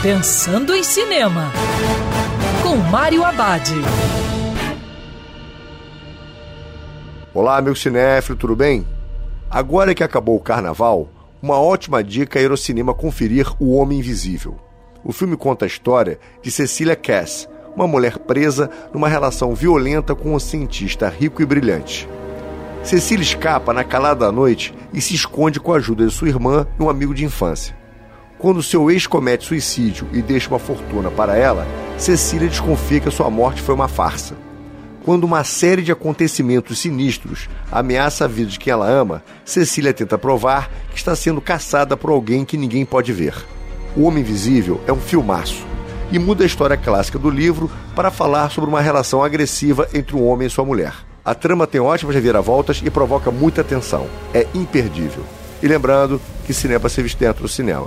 Pensando em Cinema, com Mário Abad. Olá, meu cinéfilo, tudo bem? Agora que acabou o carnaval, uma ótima dica é ir ao cinema conferir O Homem Invisível. O filme conta a história de Cecília Cass, uma mulher presa numa relação violenta com um cientista rico e brilhante. Cecília escapa na calada da noite e se esconde com a ajuda de sua irmã e um amigo de infância. Quando seu ex comete suicídio e deixa uma fortuna para ela, Cecília desconfia que a sua morte foi uma farsa. Quando uma série de acontecimentos sinistros ameaça a vida de quem ela ama, Cecília tenta provar que está sendo caçada por alguém que ninguém pode ver. O Homem Invisível é um filmaço e muda a história clássica do livro para falar sobre uma relação agressiva entre um homem e sua mulher. A trama tem ótimas reviravoltas e provoca muita tensão. É imperdível. E lembrando que cinema se viste dentro do cinema.